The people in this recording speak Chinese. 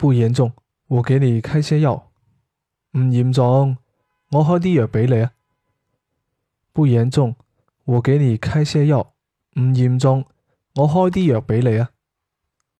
不严重我给你开些药。唔严重我开啲药俾你啊。不严重我给你开些药。唔严重我开啲药俾你啊。